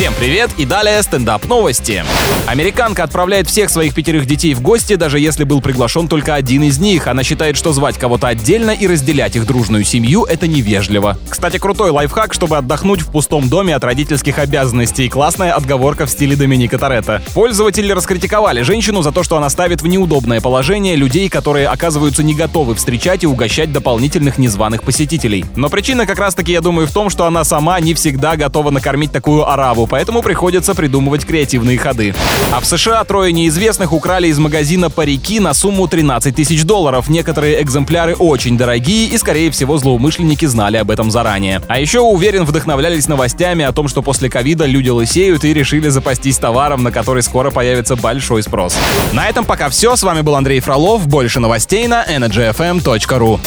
Всем привет и далее стендап новости. Американка отправляет всех своих пятерых детей в гости, даже если был приглашен только один из них. Она считает, что звать кого-то отдельно и разделять их дружную семью — это невежливо. Кстати, крутой лайфхак, чтобы отдохнуть в пустом доме от родительских обязанностей. Классная отговорка в стиле Доминика Торетто. Пользователи раскритиковали женщину за то, что она ставит в неудобное положение людей, которые оказываются не готовы встречать и угощать дополнительных незваных посетителей. Но причина как раз-таки, я думаю, в том, что она сама не всегда готова накормить такую ораву, поэтому приходится придумывать креативные ходы. А в США трое неизвестных украли из магазина парики на сумму 13 тысяч долларов. Некоторые экземпляры очень дорогие и, скорее всего, злоумышленники знали об этом заранее. А еще, уверен, вдохновлялись новостями о том, что после ковида люди лысеют и решили запастись товаром, на который скоро появится большой спрос. На этом пока все. С вами был Андрей Фролов. Больше новостей на energyfm.ru.